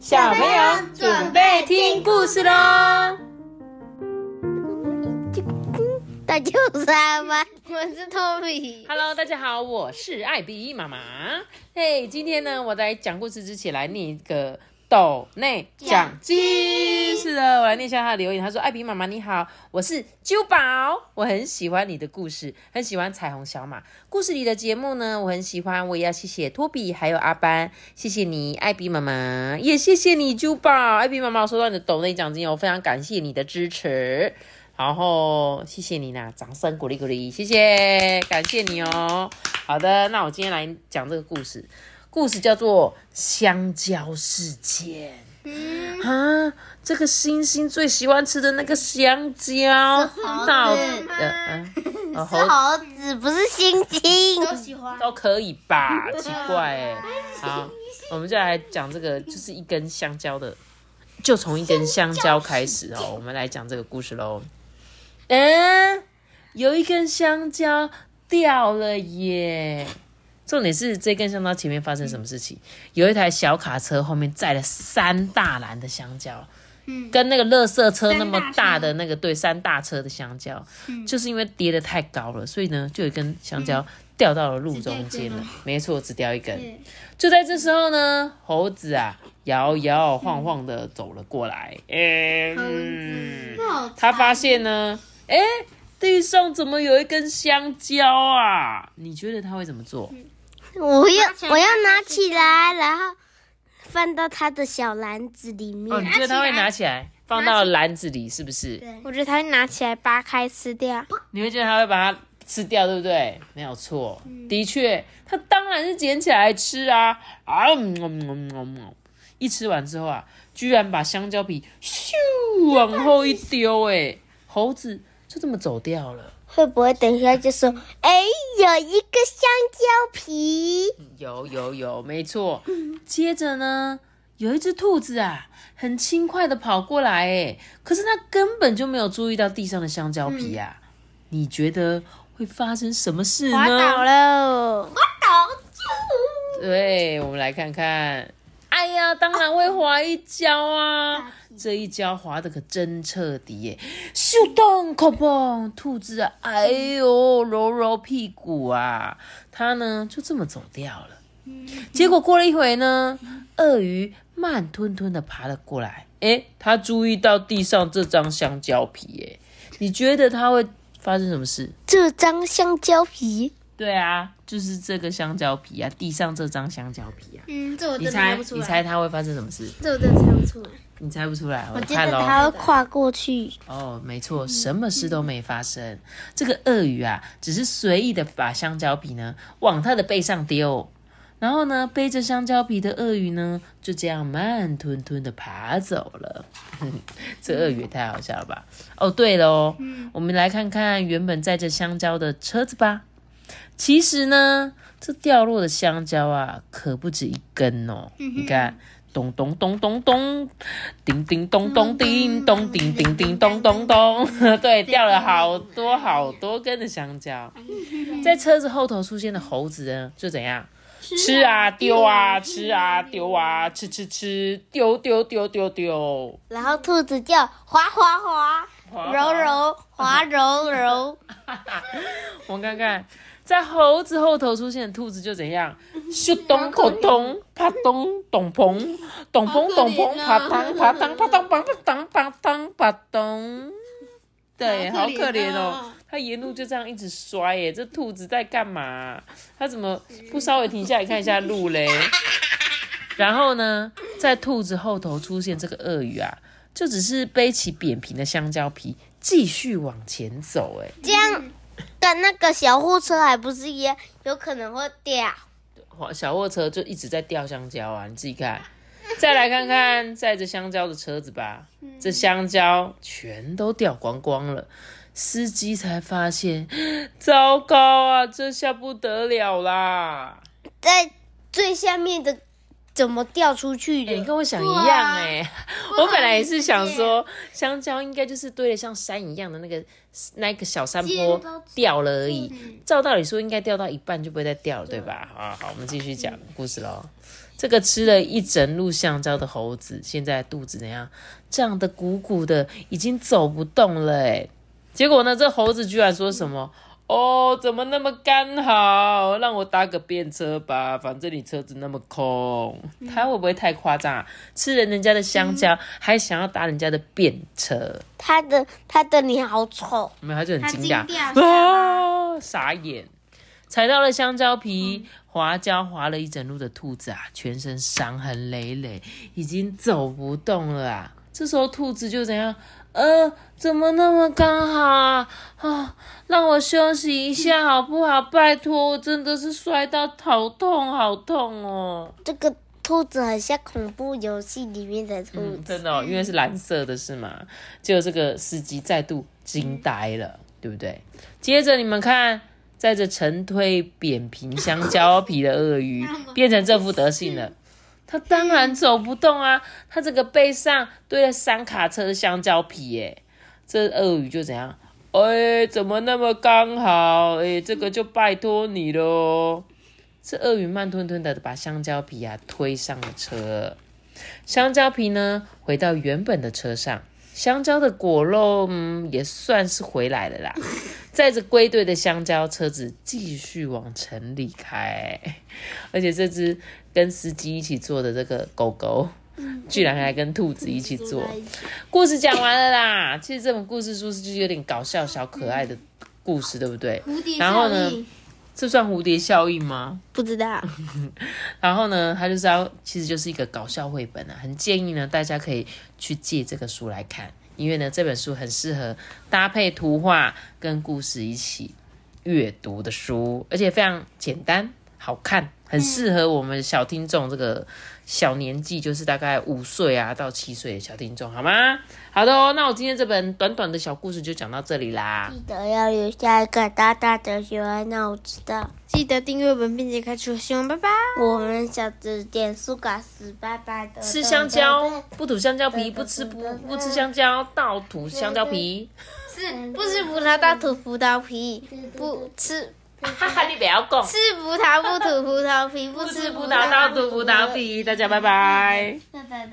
小朋友准备听故事喽！大家好吗？我是托比。Hello，大家好，我是艾比妈妈。嘿、今天呢，我在讲故事之前来念一个斗内奖金。是的，我来念一下他的留言。他说：“艾比妈妈你好，我是啾宝，我很喜欢你的故事，很喜欢彩虹小马故事里的节目呢，我很喜欢。我也要谢谢托比还有阿班，谢谢你，艾比妈妈，也谢谢你啾宝，艾比妈妈，收到你的斗内奖金，我非常感谢你的支持。”然后谢谢你啦，掌声鼓励鼓励，谢谢，感谢你哦。好的，那我今天来讲这个故事，故事叫做香蕉事件。啊，这个星星最喜欢吃的那个香蕉，到底呃嗯，哦 是猴子，不是星星。都喜欢。都可以吧？奇怪哎。好，我们就来讲这个，就是一根香蕉的，就从一根香蕉开始哦。我们来讲这个故事喽。嗯，有一根香蕉掉了耶。重点是这根香蕉前面发生什么事情？有一台小卡车后面载了三大篮的香蕉，跟那个垃圾车那么大的那个对三大车的香蕉，就是因为跌得太高了，所以呢，就有一根香蕉掉到了路中间了。没错，只掉一根。就在这时候呢，猴子啊摇摇晃晃的走了过来。嗯，他发现呢，哎，地上怎么有一根香蕉啊？你觉得他会怎么做？我要我要拿起来，然后放到他的小篮子里面。哦，你觉得他会拿起来放到篮子里，是不是？对我觉得他会拿起来扒开吃掉。你会觉得他会把它吃掉，对不对？没有错，的确，他当然是捡起来吃啊啊！嗯嗯嗯嗯嗯一吃完之后啊，居然把香蕉皮咻往后一丢，哎，猴子就这么走掉了。会不会等一下就说，哎，有一个香蕉皮？有有有，没错。接着呢，有一只兔子啊，很轻快的跑过来，哎，可是它根本就没有注意到地上的香蕉皮啊。你觉得会发生什么事呢？滑倒了滑倒，对，我们来看看。哎呀，当然会滑一跤啊！这一跤滑的可真彻底耶！咻咚，空砰，兔子啊，哎呦，揉揉屁股啊，它呢就这么走掉了。结果过了一会呢，鳄鱼慢吞吞的爬了过来。哎，它注意到地上这张香蕉皮，耶，你觉得它会发生什么事？这张香蕉皮，对啊，就是这个香蕉皮啊，地上这张香蕉皮啊。嗯，这我真猜，猜不出来。猜它会发生什么事？这我真的猜不出来。你猜不出来，我我觉看喽。得它会跨过去。哦，没错，什么事都没发生。这个鳄鱼啊，只是随意的把香蕉皮呢往它的背上丢，然后呢，背着香蕉皮的鳄鱼呢，就这样慢吞吞的爬走了。这鳄鱼也太好笑了吧？哦，对了哦，我们来看看原本载着香蕉的车子吧。其实呢，这掉落的香蕉啊，可不止一根哦。你看，咚咚咚咚咚，叮叮咚咚叮咚叮叮叮咚咚咚，对，掉了好多好多根的香蕉。在车子后头出现的猴子呢，就怎样？吃啊丢啊，吃啊丢啊，吃吃吃，丢丢丢丢丢，然后兔子叫滑滑滑，柔柔滑柔柔。我看看，在猴子后头出现的兔子就怎样？咻咚口咚，啪咚咚砰，咚砰咚砰，啪当啪当啪当啪当啪当啪咚。对，好可怜哦，它沿路就这样一直摔耶，这兔子在干嘛？它怎么不稍微停下来看一下路嘞？然后呢，在兔子后头出现这个鳄鱼啊，就只是背起扁平的香蕉皮，继续往前走。哎，这样跟那个小货车还不是一样，有可能会掉。小货车就一直在掉香蕉啊，你自己看。再来看看载着香蕉的车子吧，这香蕉全都掉光光了。司机才发现，糟糕啊，这下不得了啦！在最下面的怎么掉出去的你的？跟我想一样哎、我本来也是想说，香蕉应该就是堆的像山一样的那个那个小山坡掉了而已。照道理说，应该掉到一半就不会再掉了，对吧？好好，我们继续讲故事喽。这个吃了一整路香蕉的猴子，现在肚子怎样？胀得鼓鼓的，已经走不动了哎。结果呢，这猴子居然说什么？哦，怎么那么刚好？让我搭个便车吧，反正你车子那么空。他会不会太夸张啊？吃了人家的香蕉，还想要搭人家的便车？他的他的脸好丑，没有，他就很惊讶啊，傻眼，踩到了香蕉皮，滑跤滑了一整路的兔子啊，全身伤痕累累，已经走不动了啊。这时候兔子就怎样？呃，怎么那么刚好啊？啊，让我休息一下好不好？拜托，我真的是摔到头痛，好痛哦。这个兔子很像恐怖游戏里面的兔嗯，子。真的、哦，因为是蓝色的，是吗？结果这个司机再度惊呆了，对不对？接着你们看，载着成推扁平香蕉皮的鳄鱼变成这副德性了。他当然走不动啊，他这个背上堆了三卡车的香蕉皮耶。这鳄鱼就怎样？哎，怎么那么刚好？哎，这个就拜托你喽。这鳄鱼慢吞吞的把香蕉皮啊推上了车。香蕉皮呢，回到原本的车上。香蕉的果肉，嗯，也算是回来了啦。载着归队的香蕉，车子继续往城里开。而且这只跟司机一起坐的这个狗狗，居然还跟兔子一起坐。故事讲完了啦。其实这本故事书是就是有点搞笑、小可爱的故事，对不对？蝴蝶然后呢，这算蝴蝶效应吗？不知道，然后呢，它就是要，其实就是一个搞笑绘本啊，很建议呢大家可以去借这个书来看，因为呢这本书很适合搭配图画跟故事一起阅读的书，而且非常简单好看，很适合我们小听众这个小年纪，就是大概五岁啊到七岁的小听众，好吗？好的哦，那我今天这本短短的小故事就讲到这里啦。记得要留下一个大大的喜欢，让我知道。记得订阅本并且开出喜欢，拜拜。我们小指点苏嘎斯，拜拜的。吃香蕉，不吐香蕉皮；不吃不不吃香蕉，倒吐香蕉皮。是不吃葡萄倒吐葡萄皮，不吃哈哈，你不要讲。吃葡萄不吐葡萄皮，不吃葡萄倒吐葡萄皮。大家拜拜。拜拜拜。